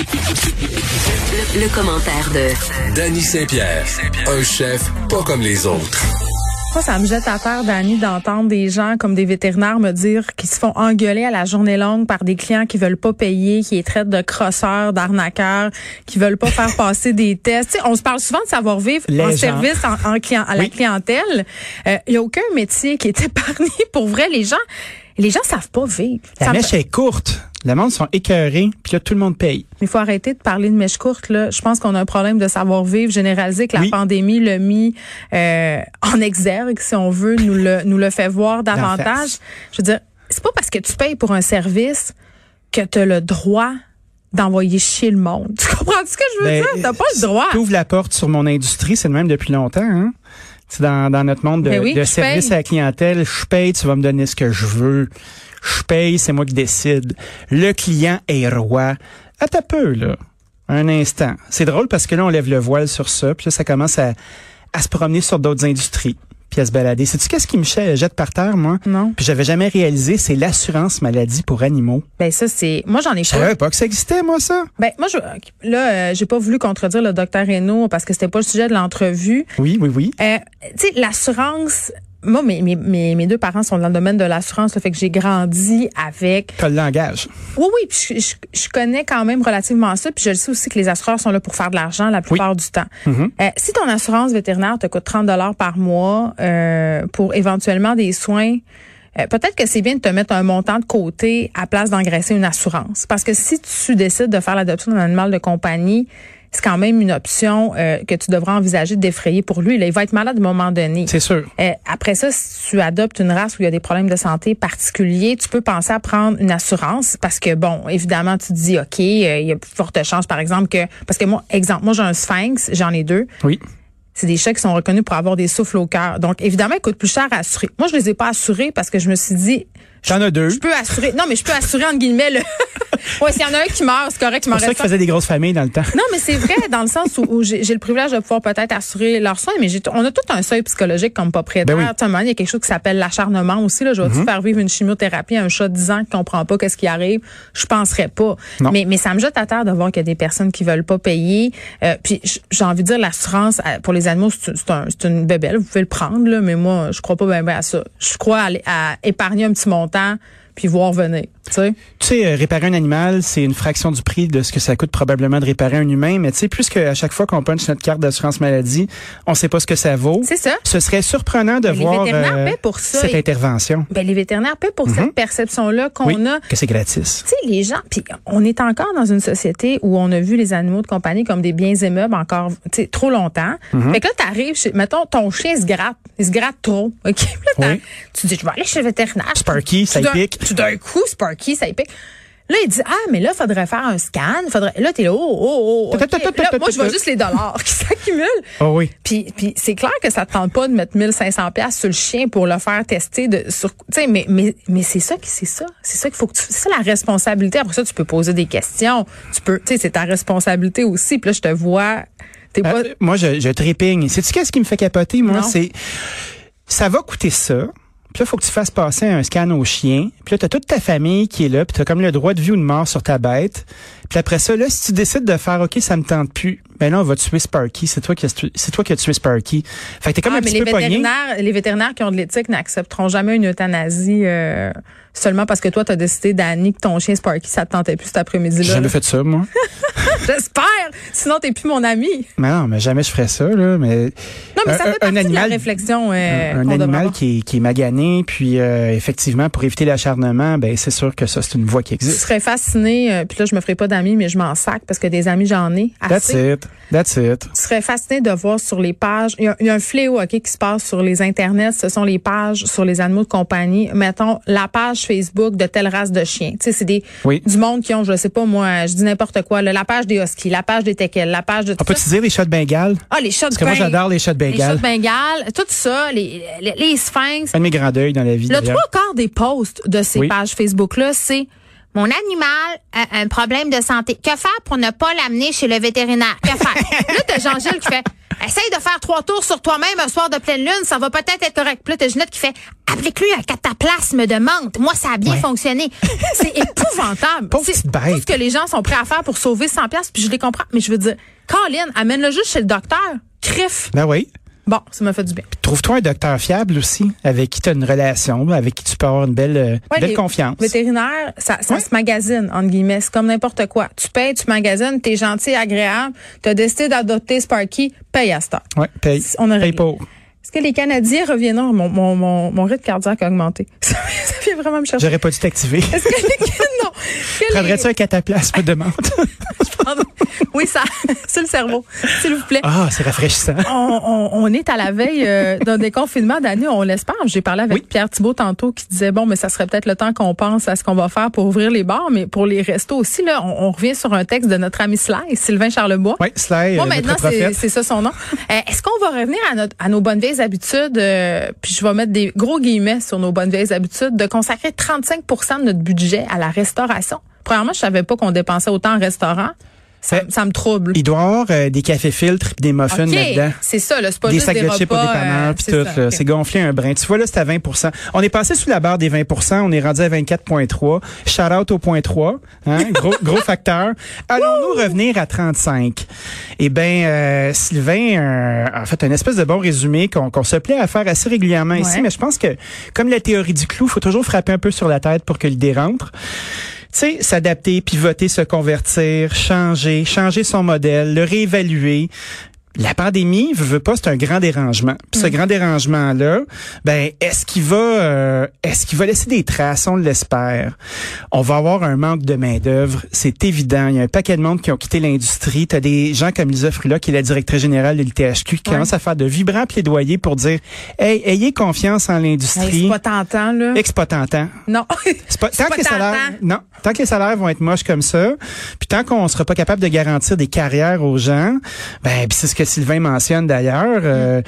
Le, le commentaire de Danny Saint-Pierre, un chef pas comme les autres. Moi, ça me jette à terre, Dani, d'entendre des gens comme des vétérinaires me dire qu'ils se font engueuler à la journée longue par des clients qui veulent pas payer, qui les traitent de crosseurs, d'arnaqueurs, qui veulent pas faire passer des tests. On se parle souvent de savoir-vivre en gens. service en, en client, à la clientèle. Il y a aucun métier qui est épargné. Pour vrai, les gens, les gens savent pas vivre. La Ça me- mèche est courte. Le monde sont écœurés, puis là, tout le monde paye. Il faut arrêter de parler de mèche courte. Là. Je pense qu'on a un problème de savoir-vivre généralisé que la Oui. pandémie l'a mis euh, en exergue, si on veut, nous le, nous le fait voir davantage. Je veux dire, c'est pas parce que tu payes pour un service que tu as le droit d'envoyer chier le monde. Tu comprends ce que je veux Ben, dire? T'as pas le droit. T'ouvres la porte sur mon industrie, c'est le même depuis longtemps. Hein? C'est dans, dans notre monde de, Ben oui, de service paye. à la clientèle. Je paye, tu vas me donner ce que je veux. Je paye, c'est moi qui décide. Le client est roi. Attends peu, là. Un instant. C'est drôle parce que là, on lève le voile sur ça, puis là, ça commence à, à se promener sur d'autres industries, puis à se balader. Sais-tu qu'est-ce qui me jette par terre, moi? Non. Puis j'avais jamais réalisé, c'est l'assurance maladie pour animaux. Ben ça, c'est... Moi, j'en ai Je savais pas que ça existait, moi, ça. Ben, moi, je, là, euh, j'ai pas voulu contredire le docteur Reynaud parce que c'était pas le sujet de l'entrevue. Oui, oui, oui. Euh, tu sais, l'assurance. Moi, mes, mes, mes, deux parents sont dans le domaine de l'assurance, fait que j'ai grandi avec. T'as le langage. Oui, oui, puis je, je, je connais quand même relativement ça, puis je le sais aussi que les assureurs sont là pour faire de l'argent la plupart du temps. Mhm. Euh, si ton assurance vétérinaire te coûte 30 dollars par mois euh, pour éventuellement des soins, euh, peut-être que c'est bien de te mettre un montant de côté à place d'engraisser une assurance. Parce que si tu décides de faire l'adoption d'un animal de compagnie, c'est quand même une option euh, que tu devras envisager de défrayer pour lui. Là, il va être malade à un moment donné. C'est sûr. Euh, après ça, si tu adoptes une race où il y a des problèmes de santé particuliers, tu peux penser à prendre une assurance parce que, bon, évidemment, tu te dis, OK, euh, il y a plus forte chance, par exemple, que... Parce que moi, exemple, moi, j'ai un sphinx, j'en ai deux. Oui. C'est des chats qui sont reconnus pour avoir des souffles au cœur. Donc, évidemment, ils coûtent plus cher à assurer. Moi, je les ai pas assurés parce que je me suis dit... T'en as deux. Je peux assurer... Non, mais je peux assurer, entre guillemets, le... ouais, s'il y en a un qui meurt, c'est correct, il m'en C'est ça qu'ils faisaient des grosses familles dans le temps. non, mais c'est vrai dans le sens où, où j'ai le privilège de pouvoir peut-être assurer leurs soins, mais on a tout un seuil psychologique comme propriétaire. Ben oui. Tu sais, il y a quelque chose qui s'appelle l'acharnement aussi. Là, je vais-tu faire vivre une chimiothérapie à un chat de 10 ans qui comprend pas qu'est-ce qui arrive? Je penserais pas. Non. Mais, mais ça me jette à terre de voir qu'il y a des personnes qui veulent pas payer. Euh, puis j'ai envie de dire, l'assurance euh, pour les animaux, c'est un- une bébelle. Vous pouvez le prendre, là, mais moi, je crois pas bien à ça. Je crois à, à épargner un petit montant longtemps puis voir venir. Tu sais? Tu sais, euh, réparer un animal, c'est une fraction du prix de ce que ça coûte probablement de réparer un humain. Mais tu sais, plus qu'à chaque fois qu'on punch notre carte d'assurance maladie, on sait pas ce que ça vaut. C'est ça. Ce serait surprenant de Mais les voir vétérinaires euh, pour ça. cette Et- intervention. Ben, les vétérinaires paient pour cette perception-là qu'on Mhm. Oui, a. que c'est gratis. Tu sais, les gens, puis on est encore dans une société où on a vu les animaux de compagnie comme des biens immeubles encore, tu sais, trop longtemps. Mhm. Fait que là, t'arrives, chez, mettons, ton chien se gratte, il se gratte trop, ok? Là, Oui. tu dis, je vais aller chez le vétérinaire. Sparky, ça y pique. Tout d'un coup, Sparky, ça y pique. Là, il dit, ah, mais là, faudrait faire un scan. Faudrait... Là, t'es là, oh, oh, oh. ok. Ta, ta, ta, ta, Là, moi, je vois juste les dollars qui s'accumulent. Oh oui. Puis, puis c'est clair que ça te tente pas de mettre 1500 pièces sur le chien pour le faire tester de sur mais mais mais c'est ça qui c'est ça c'est ça qu'il faut que tu c'est ça la responsabilité après ça tu peux poser des questions tu peux tu sais c'est ta responsabilité aussi puis là je te vois t'es pas Euh, moi, je, je trépigne. Sais-tu qu'est-ce qui me fait capoter, moi? C'est, ça va coûter ça. Puis là, faut que tu fasses passer un scan au chien. Puis là, t'as toute ta famille qui est là. Puis t'as comme le droit de vie ou de mort sur ta bête. Puis après ça, là, si tu décides de faire, OK, ça me tente plus, ben là, on va tuer Sparky. C'est toi qui as, tu- c'est toi qui as tué Sparky. Fait que t'es comme Ah, un mais petit les peu pogné. vétérinaires, les vétérinaires qui ont de l'éthique n'accepteront jamais une euthanasie euh, seulement parce que toi, tu as décidé, Danny, que ton chien Sparky, ça te tentait plus cet J'ai après-midi-là. jamais fait ça, moi. J'espère! Sinon, t'es plus mon ami. mais non, mais jamais je ferais ça, là. Mais Non, mais ça Un- fait un partie de animal- la réflexion euh, un, un animal qui est, qui est magané, puis euh, effectivement, pour éviter l'acharnement, ben c'est sûr que ça, c'est une voie qui Je existe. serais fascinée, euh, puis là, je me ferai pas d'amis, mais je m'en sac parce que des amis, j'en ai That's assez. it. That's it. Tu serais fasciné de voir sur les pages, il y a, il y a un fléau ok, qui se passe sur les internets, ce sont les pages sur les animaux de compagnie. Mettons la page Facebook de telle race de chien. Tu sais, c'est des Oui. du monde qui ont, je sais pas moi, je dis n'importe quoi, là, la page des huskies, la page des teckels, la page de On tout peut ça. te dire les chats de Bengale? Ah, les chats de Parce que moi, j'adore les chats de les chats Bengale. de Bengale, tout ça, les, les, les sphinx. Un de mes grands deuils dans la vie. Le trois quarts des posts de ces Oui. pages Facebook-là, c'est mon animal a un problème de santé. Que faire pour ne pas l'amener chez le vétérinaire? Que faire? là, t'as Jean-Gilles qui fait essaye de faire trois tours sur toi-même un soir de pleine lune, ça va peut-être être correct. Puis là, t'as Ginette qui fait, applique-lui un cataplasme de menthe. Moi, ça a bien Ouais. fonctionné. C'est épouvantable. Pauvre C'est tout ce que les gens sont prêts à faire pour sauver 100 pièces, puis je les comprends. Mais je veux dire, Colin, amène-le juste chez le docteur. Criff. Ben oui. Bon, ça m'a fait du bien. Trouve-toi un docteur fiable aussi, avec qui tu as une relation, avec qui tu peux avoir une belle, euh, Ouais, belle confiance. Vétérinaire, ça, ça Ouais. se magasine, entre guillemets. C'est comme n'importe quoi. Tu payes, tu magasines, t'es gentil, agréable, t'as décidé d'adopter Sparky, paye à ce temps. Ouais, paye. On a paye pour. Est-ce que les Canadiens reviendront? Mon, mon, mon, mon rythme cardiaque a augmenté. Ça, ça vient vraiment me chercher. J'aurais pas dû t'activer. Est-ce que les non. Les- Prendrais-tu un cataplasme de menthe? Oui, ça, c'est le cerveau. S'il vous plaît. Ah, c'est rafraîchissant. On, on- on est à la veille euh, d'un déconfinement d'année, on l'espère. J'ai parlé avec Oui. Pierre Thibault tantôt qui disait bon, mais ça serait peut-être le temps qu'on pense à ce qu'on va faire pour ouvrir les bars, mais pour les restos aussi là, on, on revient sur un texte de notre ami Sly, Sylvain Charlebois. Oui, Sly, Moi, euh, maintenant, c'est ça son nom. Euh, Est-ce qu'on va revenir à, notre, à nos bonnes vieilles habitudes, euh, puis je vais mettre des gros guillemets sur nos bonnes vieilles habitudes, de consacrer 35% de notre budget à la restauration? Premièrement, je savais pas qu'on dépensait autant en restaurant. Ça, Euh, ça me trouble. Il doit y avoir euh, des cafés filtres puis des muffins OK, là-dedans. c'est ça, là, c'est pas des juste sacs des de chips au repas. dépanneur euh, puis c'est tout. ça, là. OK. C'est gonflé un brin. Tu vois, là, c'est à 20% On est passé sous la barre des 20% On est rendu à 24,3 Shout out au point 3. Hein? Gros, gros facteur. Allons-nous revenir à 35? Eh bien, euh, Sylvain euh, a fait un espèce de bon résumé qu'on qu'on se plaît à faire assez régulièrement ici. Mais je pense que, comme la théorie du clou, faut toujours frapper un peu sur la tête pour que l'idée rentre. Sais, s'adapter, pivoter, se convertir, changer, changer son modèle, le réévaluer. La pandémie, veut, veut pas, c'est un grand dérangement. Puis ce grand dérangement-là, ben, est-ce qu'il va, euh, est-ce qu'il va laisser des traces? On l'espère. On va avoir un manque de main d'œuvre, c'est évident. Il y a un paquet de monde qui ont quitté l'industrie. T'as des gens comme Lisa Frula, qui est la directrice générale de l'ITHQ, qui Ouais. commence à faire de vibrants plaidoyers pour dire, hey, ayez confiance en Hey, l'industrie. c'est pas tentant, là. Pas tentant. Non. C'est pas, C'est tant pas que les salaires, non, tant que les salaires vont être moches comme ça, puis tant qu'on sera pas capable de garantir des carrières aux gens, ben c'est ce que Sylvain mentionne d'ailleurs. euh,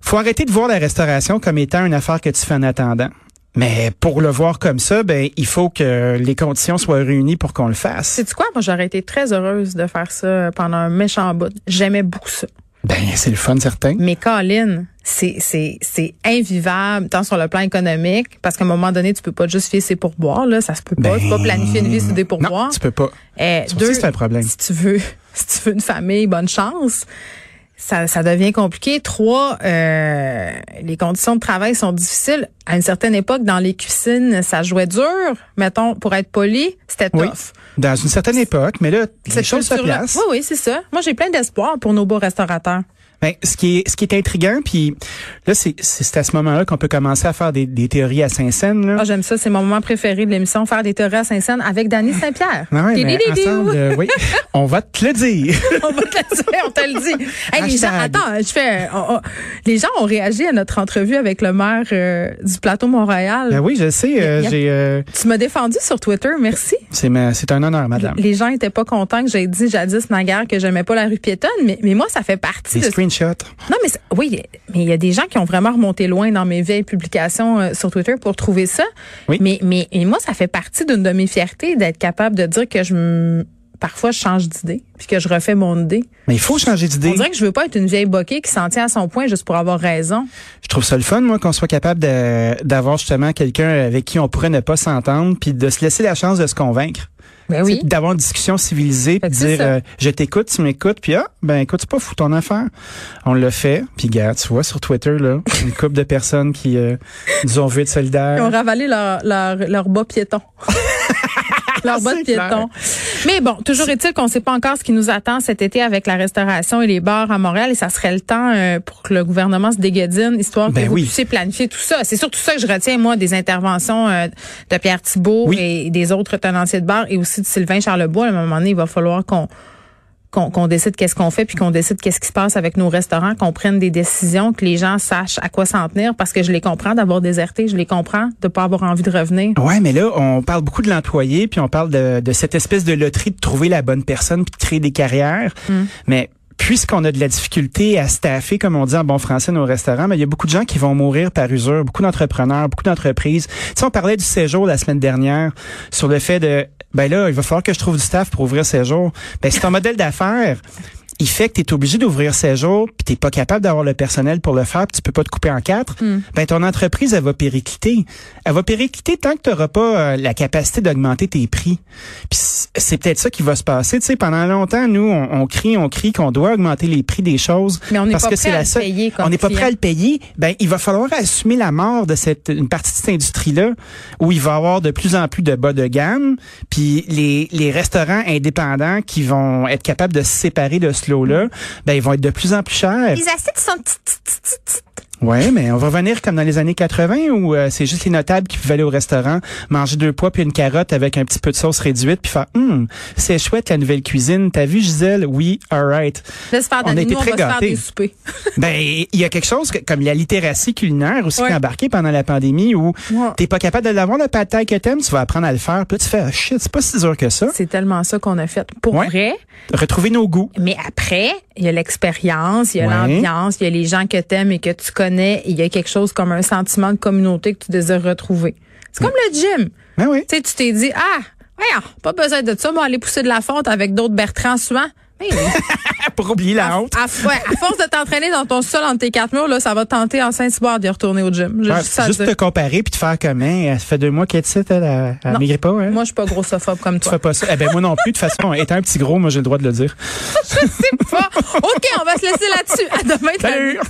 faut arrêter de voir la restauration comme étant une affaire que tu fais en attendant. Mais pour le voir comme ça, ben il faut que les conditions soient réunies pour qu'on le fasse. Sais-tu quoi? Moi, j'aurais été très heureuse de faire ça pendant un méchant bout. J'aimais beaucoup ça. Ben c'est le fun certain. Mais Colin, c'est, c'est, c'est invivable, tant sur le plan économique, parce qu'à un moment donné, tu peux pas juste fier ses pourboires, là. Ça se peut pas. Ben, tu peux pas planifier une vie sur des pourboires. Non, tu peux pas. Eh, aussi, c'est un problème. Si tu veux, si tu veux une famille, bonne chance. Ça, ça devient compliqué. Trois, euh, les conditions de travail sont difficiles. À une certaine époque, dans les cuisines, ça jouait dur. Mettons, pour être poli, c'était Oui. tough. Dans une certaine époque, mais là les choses se placent. Oui, oui, c'est ça. Moi, j'ai plein d'espoir pour nos beaux restaurateurs. Ben, ce qui est ce qui est intriguant, puis là c'est à ce moment-là qu'on peut commencer à faire des, des théories à Saint-Saëns. Ah, j'aime ça. C'est mon moment préféré de l'émission, faire des théories à Saint-Saëns avec Dany Saint-Pierre. Ah ouais, ensemble, euh, oui, on va te le dire. on va te le dire, on te le dit. Hey, les gens, attends, je fais, on- on- les gens ont réagi à notre entrevue avec le maire euh, du plateau Montréal. Ben oui, je sais, euh, a- j'ai euh, Tu m'as défendu sur Twitter, merci. c'est un honneur, madame. Les gens étaient pas contents que j'ai dit jadis naguère que j'aimais pas la rue piétonne, mais, mais moi ça fait partie Des de screenshots. Non, mais oui, mais il y a des gens qui ont vraiment remonté loin dans mes vieilles publications euh, sur Twitter pour trouver ça. Oui. Mais, mais et moi, ça fait partie d'une de mes fiertés d'être capable de dire que je me- parfois je change d'idée puis que je refais mon idée. Mais il faut changer d'idée. On dirait que je veux pas être une vieille boquée qui s'en tient à son point juste pour avoir raison. Je trouve ça le fun, moi, qu'on soit capable de- d'avoir justement quelqu'un avec qui on pourrait ne pas s'entendre, puis de se laisser la chance de se convaincre. Ben oui. D'avoir une discussion civilisée, Fait puis dire euh, je t'écoute, tu m'écoutes, puis ah, ben écoute, c'est pas fou ton affaire. On l'a fait, puis gars, tu vois sur Twitter là, une couple de personnes qui euh, nous ont vu être Ils ont solidaires. ravalé leur, leur, leur bas piéton. leur bas de piéton. Mais bon, toujours est-il qu'on ne sait pas encore ce qui nous attend cet été avec la restauration et les bars à Montréal et ça serait le temps euh, pour que le gouvernement se déguedine, histoire Ben que vous oui. puissiez planifier tout ça. C'est surtout ça que je retiens, moi, des interventions euh, de Pierre Thibault Oui. et des autres tenanciers de bar et aussi de Sylvain Charlebois. À un moment donné, il va falloir qu'on qu'on décide qu'est-ce qu'on fait, puis qu'on décide qu'est-ce qui se passe avec nos restaurants, qu'on prenne des décisions, que les gens sachent à quoi s'en tenir, parce que je les comprends d'avoir déserté, je les comprends de pas avoir envie de revenir. Ouais, mais là, on parle beaucoup de l'employé, puis on parle de, de cette espèce de loterie de trouver la bonne personne puis de créer des carrières. Mais puisqu'on a de la difficulté à staffer, comme on dit en bon français, nos restaurants, mais il y a beaucoup de gens qui vont mourir par usure, beaucoup d'entrepreneurs, beaucoup d'entreprises. Tu sais, on parlait du séjour la semaine dernière sur le fait de, ben là, il va falloir que je trouve du staff pour ouvrir séjour. Ben, c'est un modèle d'affaires. Il fait que tu es obligé d'ouvrir 16 jours, puis t'es pas capable d'avoir le personnel pour le faire, puis tu peux pas te couper en quatre, Hmm. ben ton entreprise, elle va péricliter. Elle va péricliter tant que tu n'auras pas euh, la capacité d'augmenter tes prix. Puis c'est peut-être ça qui va se passer. Tu sais, pendant longtemps, nous, on, on crie, on crie qu'on doit augmenter les prix des choses. Mais on n'est parce pas que prêt c'est à la le seule- payer On n'est pas prêt à le payer. Ben, il va falloir assumer la mort de cette une partie de cette industrie-là où il va y avoir de plus en plus de bas de gamme. Puis les, les restaurants indépendants qui vont être capables de se séparer de ce lot-là, ben, ils vont être de plus en plus chers. Les assiettes sont Ouais, mais on va revenir comme dans les années 80 où euh, c'est juste les notables qui pouvaient aller au restaurant, manger deux pois puis une carotte avec un petit peu de sauce réduite puis faire hum, c'est chouette la nouvelle cuisine. T'as vu Gisèle? Oui, alright. Laisse faire On a été nous, on va très se faire gâtés. des soupers. Ben il y a quelque chose que- comme la littératie culinaire aussi Ouais. qui est embarquée pendant la pandémie où Ouais. t'es pas capable de l'avoir le thai que t'aimes, tu vas apprendre à le faire. Puis là, tu fais ah, shit, c'est pas si dur que ça. C'est tellement ça qu'on a fait. Pour Ouais. vrai. Retrouver nos goûts. Mais après, il y a l'expérience, il y a l'ambiance, il y a les gens que t'aimes et que tu connais. Il y a quelque chose comme un sentiment de communauté que tu désires retrouver. C'est comme le gym. Ben oui. Tu sais, tu t'es dit, ah, voyons, pas besoin de ça, moi, aller pousser de la fonte avec d'autres Bertrand souvent. Mais oui. Pour oublier la honte. à, ouais, à force de t'entraîner dans ton sol entre tes quatre murs, là, ça va te tenter en Saint-Cyboire d'y retourner au gym. Ouais, juste te comparer puis te faire comme Hein, ça fait deux mois qu'elle est ici, elle, elle, elle maigrit pas, hein? Moi, je suis pas grossophobe comme Tu toi. fais pas ça. Eh ben moi non plus. De toute façon, étant un petit gros, moi j'ai le droit de le dire. Pas. OK, on va se laisser là-dessus. À demain. Salut!